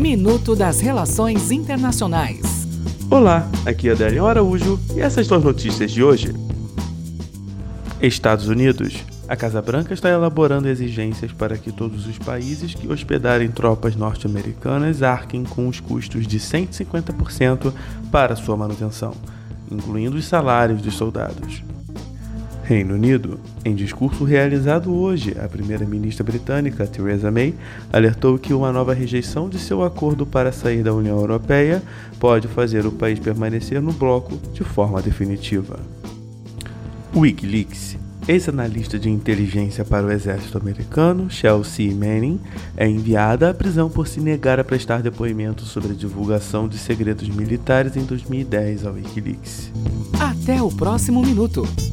Minuto das Relações Internacionais. Olá, aqui é Adélio Araújo e essas são as notícias de hoje. Estados Unidos. A Casa Branca está elaborando exigências para que todos os países que hospedarem tropas norte-americanas arquem com os custos de 150% para sua manutenção, incluindo os salários dos soldados. Reino Unido. Em discurso realizado hoje, a primeira-ministra britânica Theresa May alertou que uma nova rejeição de seu acordo para sair da União Europeia pode fazer o país permanecer no bloco de forma definitiva. Wikileaks Ex-analista de inteligência para o exército americano, Chelsea Manning, é enviada à prisão por se negar a prestar depoimento sobre a divulgação de segredos militares em 2010 ao Wikileaks. Até o próximo minuto.